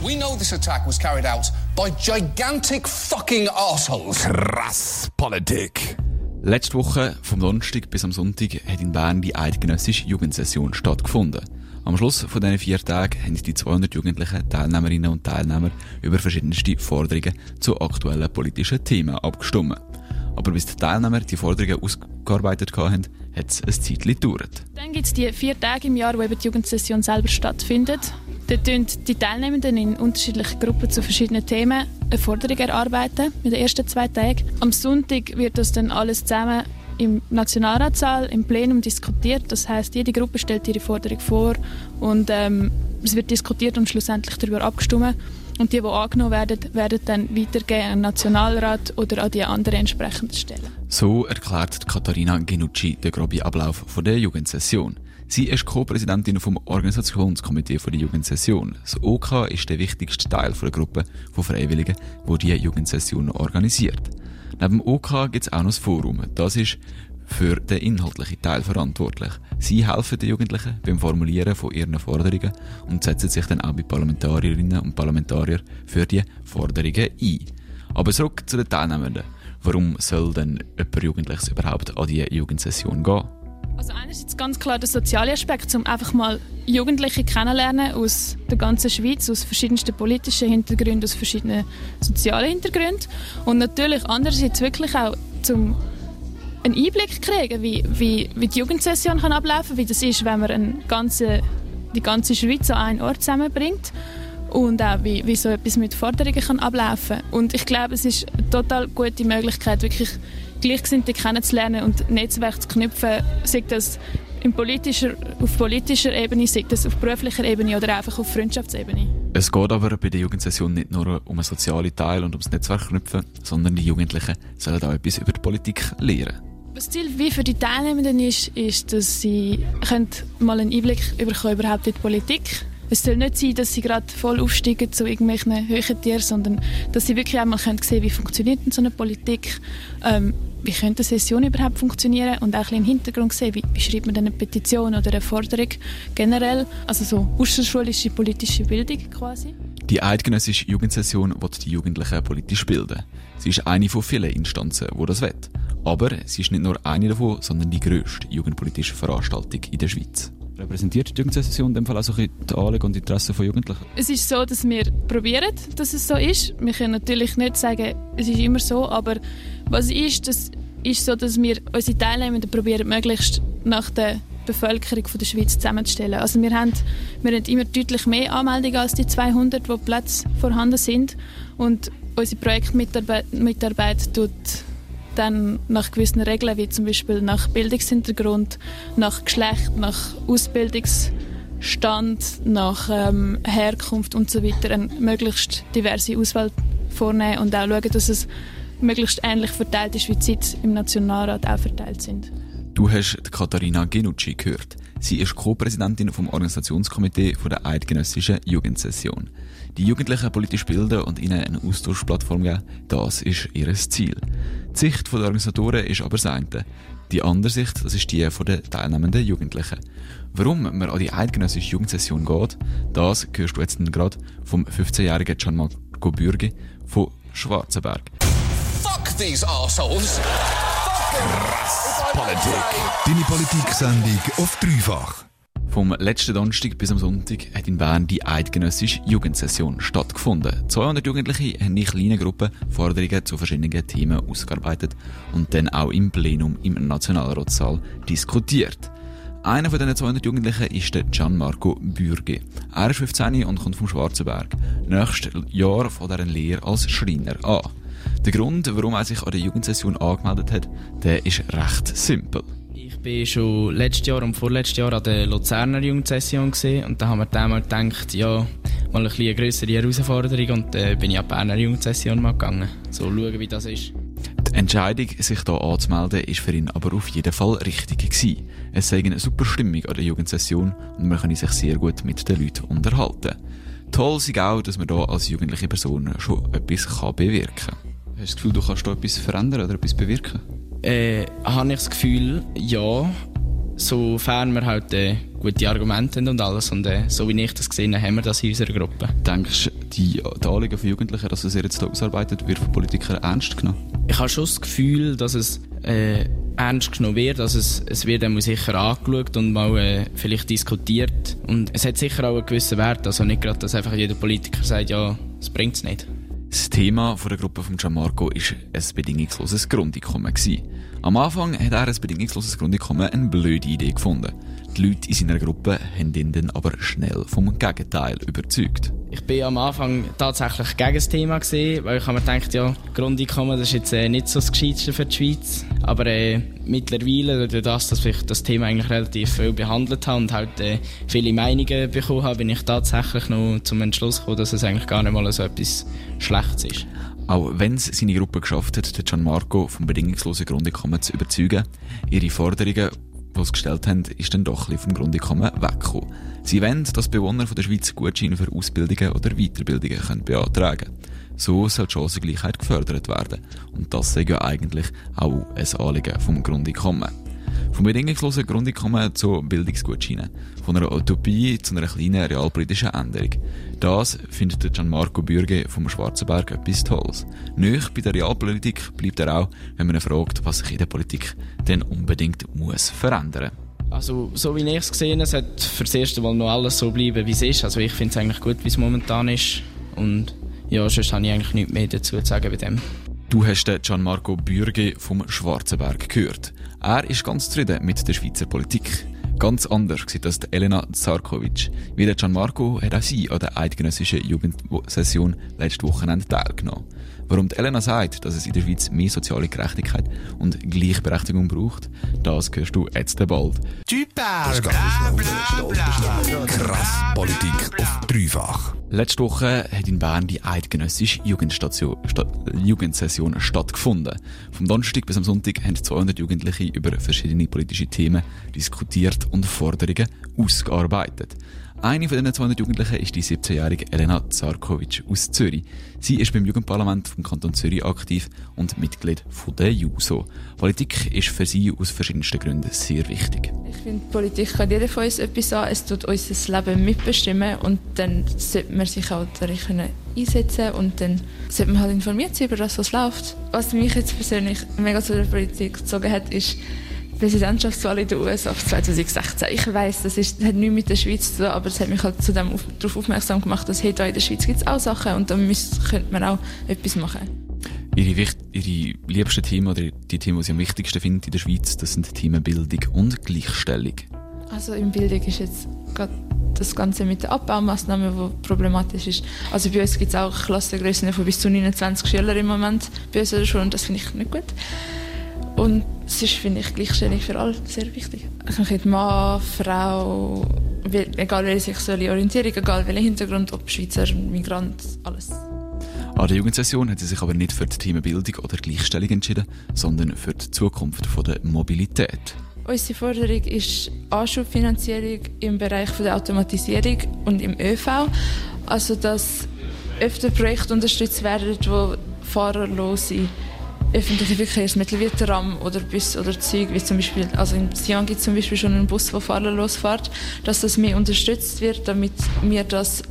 We know this attack was carried out by gigantic fucking assholes. Krass Politik. Letzte Woche, vom Donnerstag bis am Sonntag, hat in Bern die eidgenössische Jugendsession stattgefunden. Am Schluss von diesen vier Tagen haben die 200 jugendlichen Teilnehmerinnen und Teilnehmer über verschiedenste Forderungen zu aktuellen politischen Themen abgestimmt. Aber bis die Teilnehmer die Forderungen ausgearbeitet haben, hat es ein Zeitchen gedauert. Dann gibt es die vier Tage im Jahr, wo eben die Jugendsession selber stattfindet. Dort tun die Teilnehmenden in unterschiedlichen Gruppen zu verschiedenen Themen eine Forderung erarbeiten in den ersten zwei Tagen. Am Sonntag wird das dann alles zusammen im Nationalratssaal im Plenum diskutiert. Das heißt, jede Gruppe stellt ihre Forderung vor und ähm, es wird diskutiert und schlussendlich darüber abgestimmt. Und die, die angenommen werden, werden dann weitergehen an den Nationalrat oder an die anderen entsprechenden Stellen. So erklärt Katharina Genucci den groben Ablauf der Jugendsession. Sie ist Co-Präsidentin vom Organisationskomitee der Jugendsession. Das OK ist der wichtigste Teil der Gruppe von Freiwilligen, die die Jugendsession organisiert. Neben dem OK gibt es auch noch das Forum. Das ist für den inhaltlichen Teil verantwortlich. Sie helfen den Jugendlichen beim Formulieren von ihren Forderungen und setzen sich dann auch bei Parlamentarierinnen und Parlamentariern für die Forderungen ein. Aber zurück zu den Teilnehmenden. Warum soll denn jemand Jugendliches überhaupt an die Jugendsession gehen? Also einerseits ganz klar der soziale Aspekt, um einfach mal Jugendliche kennenlernen aus der ganzen Schweiz, aus verschiedensten politischen Hintergründen, aus verschiedenen sozialen Hintergründen. Und natürlich andererseits wirklich auch zum einen Einblick kriegen, wie, wie, wie die Jugendsession kann ablaufen kann, wie das ist, wenn man ganze, die ganze Schweiz an einen Ort zusammenbringt und auch wie, wie so etwas mit Forderungen kann ablaufen Und ich glaube, es ist eine total gute Möglichkeit, wirklich Gleichgesinnte kennenzulernen und Netzwerke zu knüpfen, sei das in politischer, auf politischer Ebene, sei das auf beruflicher Ebene oder einfach auf Freundschaftsebene. Es geht aber bei der Jugendsession nicht nur um einen sozialen Teil und ums Netzwerk knüpfen, sondern die Jugendlichen sollen auch etwas über die Politik lernen. Das Ziel wie für die Teilnehmenden ist, ist, dass sie mal einen Einblick bekommen überhaupt in die Politik es soll nicht sein, dass sie gerade voll aufsteigen zu irgendwelchen höheren Tieren, sondern dass sie wirklich einmal sehen können, wie funktioniert denn so eine Politik, ähm, wie könnte eine Session überhaupt funktionieren und auch ein im Hintergrund sehen, wie, wie schreibt man eine Petition oder eine Forderung generell, also so außerschulische politische Bildung quasi. Die eidgenössische Jugendsession wird die Jugendlichen politisch bilden. Sie ist eine von vielen Instanzen, wo das will. Aber sie ist nicht nur eine davon, sondern die grösste jugendpolitische Veranstaltung in der Schweiz. Repräsentiert die Jugendsession in dem Fall auch so die Anliegen und Interessen von Jugendlichen? Es ist so, dass wir probieren, dass es so ist. Wir können natürlich nicht sagen, es ist immer so, aber was ist, das ist so, dass wir unsere Teilnehmenden probieren, möglichst nach der Bevölkerung von der Schweiz zusammenzustellen. Also wir haben, wir haben immer deutlich mehr Anmeldungen als die 200, wo Plätze vorhanden sind und unsere Projektmitarbeit Mitarbeit tut dann nach gewissen Regeln, wie zum Beispiel nach Bildungshintergrund, nach Geschlecht, nach Ausbildungsstand, nach ähm, Herkunft und so weiter eine möglichst diverse Auswahl vornehmen und auch schauen, dass es möglichst ähnlich verteilt ist, wie die Sitze im Nationalrat auch verteilt sind. Du hast Katharina Genucci gehört. Sie ist Co-Präsidentin vom Organisationskomitee der Eidgenössischen Jugendsession. Die Jugendlichen politisch bilden und ihnen eine Austauschplattform geben, das ist ihr Ziel. Die Sicht der Organisatoren ist aber das eine. Die andere Sicht, das ist die der teilnehmenden Jugendlichen. Warum man an die eidgenössische Jugendsession geht, das hörst du jetzt gerade vom 15-jährigen Gianmarco Bürgi von Schwarzenberg. Fuck these assholes! Krass Politik! Deine Politik-Sendung auf dreifach. Vom letzten Donnerstag bis am Sonntag hat in Bern die eidgenössische Jugendsession stattgefunden. 200 Jugendliche haben in kleinen Gruppen Forderungen zu verschiedenen Themen ausgearbeitet und dann auch im Plenum im Nationalratssaal diskutiert. Einer von diesen 200 Jugendlichen ist der Gianmarco Bürge. Er ist 15 und kommt vom Schwarzenberg. Nächstes Jahr fängt er eine Lehre als Schreiner an. Der Grund, warum er sich an der Jugendsession angemeldet hat, der ist recht simpel. Ich war schon letztes Jahr und vorletztes Jahr an der Luzerner Jugendsession gesehen und da haben wir damals gedacht, ja, mal ein eine größere Herausforderung und dann äh, bin ich an die Berner Jugendsession mal gegangen. So schauen, wie das ist. Die Entscheidung, sich hier anzumelden, war für ihn aber auf jeden Fall richtig gewesen. Es sei eine super Stimmung an der Jugendsession und man kann sich sehr gut mit den Leuten unterhalten. Toll ist auch, dass man hier als jugendliche Person schon etwas bewirken kann. Hast du das Gefühl, du kannst hier etwas verändern oder etwas bewirken? Äh, habe ich das Gefühl, ja. sofern wir halt äh, gute Argumente haben und alles. Und äh, so wie ich das gesehen habe, haben wir das in unserer Gruppe. Denkst du, die, die Anliegen von Jugendlichen, dass es ihr jetzt hier ausarbeitet, wird von Politikern ernst genommen? Ich habe schon das Gefühl, dass es äh, ernst genommen wird. Also es, es wird einmal sicher angeschaut und mal äh, vielleicht diskutiert. Und es hat sicher auch einen gewissen Wert. Also nicht gerade, dass einfach jeder Politiker sagt, ja, es bringt es nicht. Das Thema der Gruppe von Gianmarco war ein bedingungsloses Grundeinkommen. Am Anfang hat er ein bedingungsloses Grundeinkommen eine blöde Idee gefunden. Die Leute in seiner Gruppe haben ihn dann aber schnell vom Gegenteil überzeugt. Ich bin am Anfang tatsächlich gegen das Thema gesehen, weil ich mir gedacht, ja, Grundeinkommen das ist jetzt äh, nicht so das Gescheitste für die Schweiz. Aber äh, mittlerweile, durch das, dass ich das Thema eigentlich relativ viel behandelt habe und halt äh, viele Meinungen bekommen habe, bin ich tatsächlich noch zum Entschluss gekommen, dass es eigentlich gar nicht mal so etwas Schlechtes ist. Auch wenn es seine Gruppe geschafft hat, Gianmarco vom bedingungslosen Grundeinkommen zu überzeugen, ihre Forderungen, die gestellt haben, ist dann doch ein bisschen vom Grundeinkommen weggekommen. Sie wollen, dass Bewohner von der Schweiz Gutscheine für Ausbildungen oder Weiterbildungen können beantragen können. So soll die Chancengleichheit gefördert werden. Und das ist ja eigentlich auch ein Anliegen vom Grundeinkommen. Vom bedingungslosen Grundeinkommen zu Bildungsgutscheinen. Von einer Utopie zu einer kleinen realpolitischen Änderung. Das findet Gianmarco Bürge vom Schwarzenberg etwas Tolles. Nicht bei der Realpolitik bleibt er auch, wenn man ihn fragt, was sich in der Politik denn unbedingt muss verändern also, so wie ich es gesehen habe, sollte für das erste Mal noch alles so bleiben, wie es ist. Also, ich finde es eigentlich gut, wie es momentan ist. Und ja, sonst habe ich eigentlich nichts mehr dazu zu sagen bei dem. Du hast den Gianmarco Bürge vom Schwarzenberg gehört. Er ist ganz zufrieden mit der Schweizer Politik. Ganz anders sieht das Elena Zarkovic. Wie der Gianmarco hat auch sie an der eidgenössischen Jugendsession letztes Wochenende teilgenommen. Warum Elena sagt, dass es in der Schweiz mehr soziale Gerechtigkeit und Gleichberechtigung braucht, das hörst du jetzt bald. Typer! Krass Politik auf dreifach. Letzte Woche hat in Bern die eidgenössische Jugendstation, Sta Jugendsession stattgefunden. Vom Donnerstag bis am Sonntag haben 200 Jugendliche über verschiedene politische Themen diskutiert und Forderungen ausgearbeitet. Eine von diesen 200 Jugendlichen ist die 17-jährige Elena Zarkovic aus Zürich. Sie ist beim Jugendparlament vom Kanton Zürich aktiv und Mitglied von der JUSO. Politik ist für sie aus verschiedensten Gründen sehr wichtig. Ich finde, Politik kann jeder von uns etwas an. Es tut unser Leben mitbestimmen und dann sollte man sich auch darin einsetzen und dann sollte man halt informiert sein über das, was läuft. Was mich jetzt persönlich mega zu der Politik gezogen hat, ist, Präsidentschaftswahl in den USA 2016. Ich weiß, das ist, hat nichts mit der Schweiz zu tun, aber es hat mich halt zu dem auf, darauf aufmerksam gemacht, dass hey, da in der Schweiz gibt es auch Sachen und da müsst, könnte man auch etwas machen. Ihre, ihre liebsten Themen oder die Themen, die Sie am wichtigsten finden in der Schweiz, das sind Themen Bildung und Gleichstellung. Also in Bildung ist jetzt gerade das Ganze mit den Abbaumaßnahmen, wo problematisch ist. Also bei uns gibt es auch Klassengrößen von bis zu 29 Schülern im Moment bei uns in der Schule und das finde ich nicht gut. Und sonst finde ich Gleichstellung für alle sehr wichtig. Also ich Mann, Frau, egal welche sexuelle Orientierung, egal welcher Hintergrund, ob Schweizer, Migrant, alles. An der Jugendsession hat sie sich aber nicht für die Themenbildung oder Gleichstellung entschieden, sondern für die Zukunft der Mobilität. Unsere Forderung ist Anschubfinanzierung im Bereich der Automatisierung und im ÖV. Also, dass öfter Projekte unterstützt werden, die fahrerlose öffentliche Verkehrsmittel wie Tram oder Bus oder Züge, wie zum Beispiel, also in Sion gibt es zum Beispiel schon einen Bus, der fahrerlos fährt, dass das mehr unterstützt wird, damit wir das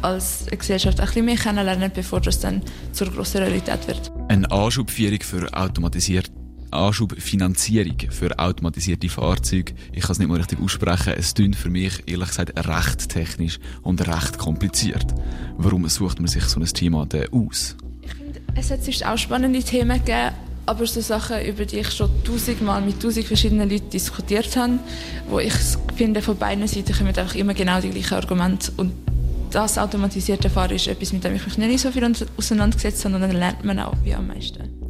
als Gesellschaft ein bisschen mehr kennenlernen, bevor das dann zur grossen Realität wird. Eine Anschubführung für automatisierte Anschubfinanzierung für automatisierte Fahrzeuge. Ich kann es nicht mal richtig aussprechen. Es klingt für mich, ehrlich gesagt, recht technisch und recht kompliziert. Warum sucht man sich so ein Thema denn aus? Es hat sonst auch spannende Themen gegeben, aber so Sachen, über die ich schon tausendmal mit tausend verschiedenen Leuten diskutiert habe, wo ich finde, von beiden Seiten kommen einfach immer genau die gleichen Argumente und das automatisierte Fahren ist etwas, mit dem ich mich nicht so viel auseinandergesetzt habe und dann lernt man auch wie am meisten.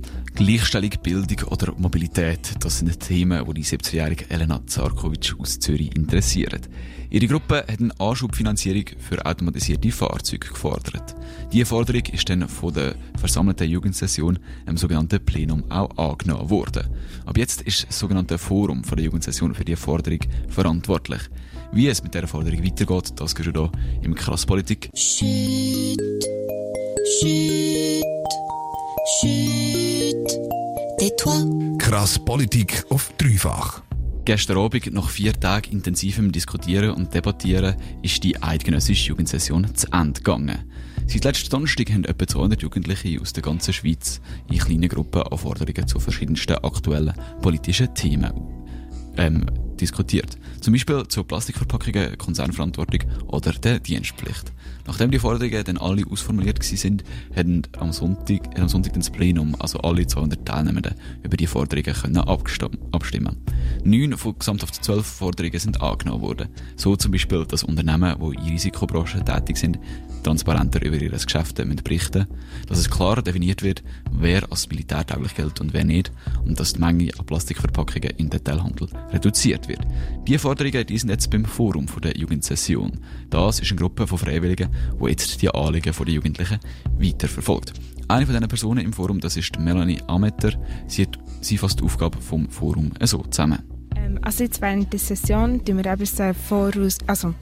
Gleichstellung, Bildung oder Mobilität, das sind Themen, die die 17-jährige Elena Zarkovic aus Zürich interessieren. Ihre Gruppe hat eine Anschubfinanzierung für automatisierte Fahrzeuge gefordert. Diese Forderung ist dann von der versammelten Jugendsession im sogenannten Plenum auch angenommen worden. Ab jetzt ist das sogenannte Forum von der Jugendsession für diese Forderung verantwortlich. Wie es mit dieser Forderung weitergeht, das gehört hier im Krasspolitik. Shit. Shit. Shit. Tais-toi. Krass Politik auf dreifach. Gestern Abend, nach vier Tagen intensivem Diskutieren und Debattieren, ist die eidgenössische Jugendsession zu Ende gegangen. Seit letzten Donnerstag haben etwa 200 Jugendliche aus der ganzen Schweiz in kleinen Gruppen Anforderungen zu verschiedensten aktuellen politischen Themen ähm, diskutiert. Zum Beispiel zu Plastikverpackungen, Konzernverantwortung oder der Dienstpflicht. Nachdem die Forderungen dann alle ausformuliert sind, haben am Sonntag, am Sonntag das Plenum, also alle 200 Teilnehmenden, über die Forderungen können abstimmen. Neun von gesamthaft zwölf Forderungen sind angenommen worden. So zum Beispiel, dass Unternehmen, die in Risikobranchen tätig sind, transparenter über ihre Geschäfte müssen berichten dass es klar definiert wird, wer als militärtauglich gilt und wer nicht und dass die Menge an Plastikverpackungen im Detailhandel reduziert wird. Die die sind jetzt beim Forum der Jugendsession. Das ist eine Gruppe von Freiwilligen, die jetzt die Anliegen der Jugendlichen weiterverfolgt. Eine von diesen Personen im Forum, das ist Melanie Ametter. Sie, hat, sie fasst die Aufgabe vom Forum so zusammen. Ähm, also jetzt während der Session tun wir eben voraus, also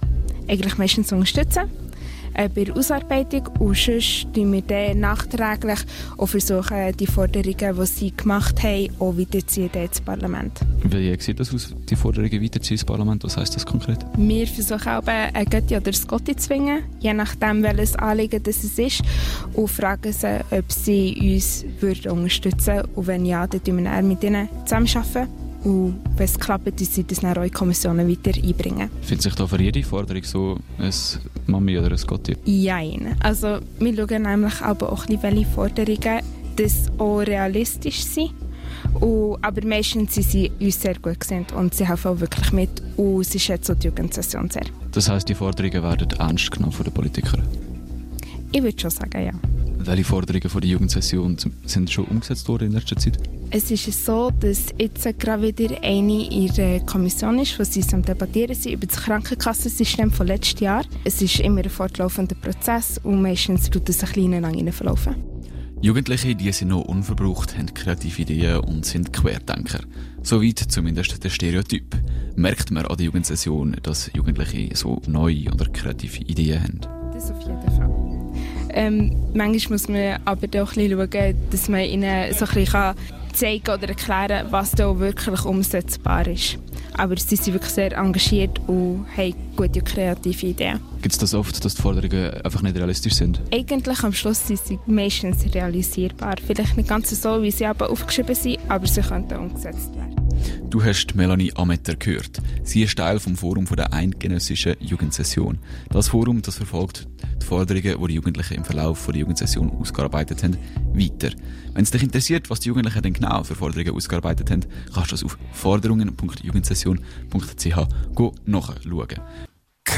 eigentlich meistens unterstützen äh, bei der Ausarbeitung und sonst tun wir dann nachträglich auch versuchen, die Forderungen, die sie gemacht haben, auch weiterzuziehen ins Parlament. Wie sieht das aus, die Forderungen weiterziehen ins Parlament? Was heisst das konkret? Wir versuchen auch, ein Götti oder ein Gotti zu zwingen, je nachdem, welches Anliegen das ist, und fragen sie, ob sie uns würden unterstützen würden. Und wenn ja, dann arbeiten wir mit ihnen zusammenarbeiten und wenn es klappt, dann sie das dann auch in Kommissionen weiter einbringen. Findet sich da für jede Forderung so ein Mami oder ein Gotti? Nein. Also wir schauen nämlich aber auch ein welche Forderungen das auch realistisch sind. Und, aber meistens sind sie uns sehr gut gesehen und sie helfen auch wirklich mit und sie schätzen die Jugendsession sehr. Das heisst, die Forderungen werden ernst genommen von den Politikern? Ich würde schon sagen, ja. Welche Forderungen von der Jugendsession sind schon umgesetzt worden in letzter Zeit? Es ist so, dass jetzt gerade wieder eine in der Kommission ist, wo sie am Debattieren sind über das Krankenkassensystem von letztes Jahr. Es ist immer ein fortlaufender Prozess und meistens tut es ein kleiner lang verlaufen. Jugendliche, die sind noch unverbraucht, haben kreative Ideen und sind Querdenker. Soweit zumindest der Stereotyp. Merkt man an der Jugendsession, dass Jugendliche so neue oder kreative Ideen haben? Das auf jeden Fall. Ähm, manchmal muss man aber auch ein bisschen schauen, dass man ihnen so ein bisschen zeigen oder erklären was da wirklich umsetzbar ist. Aber sie sind wirklich sehr engagiert und haben gute kreative Ideen. Gibt es das oft, dass die Forderungen einfach nicht realistisch sind? Eigentlich am Schluss sind sie meistens realisierbar. Vielleicht nicht ganz so, wie sie aber aufgeschrieben sind, aber sie könnten umgesetzt werden. Du hast Melanie Ametter gehört. Sie ist Teil vom Forum der Eidgenössischen Jugendsession. Das Forum das verfolgt die Forderungen, die die Jugendlichen im Verlauf der Jugendsession ausgearbeitet haben, weiter. Wenn es dich interessiert, was die Jugendlichen denn genau für Forderungen ausgearbeitet haben, kannst du das auf forderungen.jugendsession.ch nachschauen.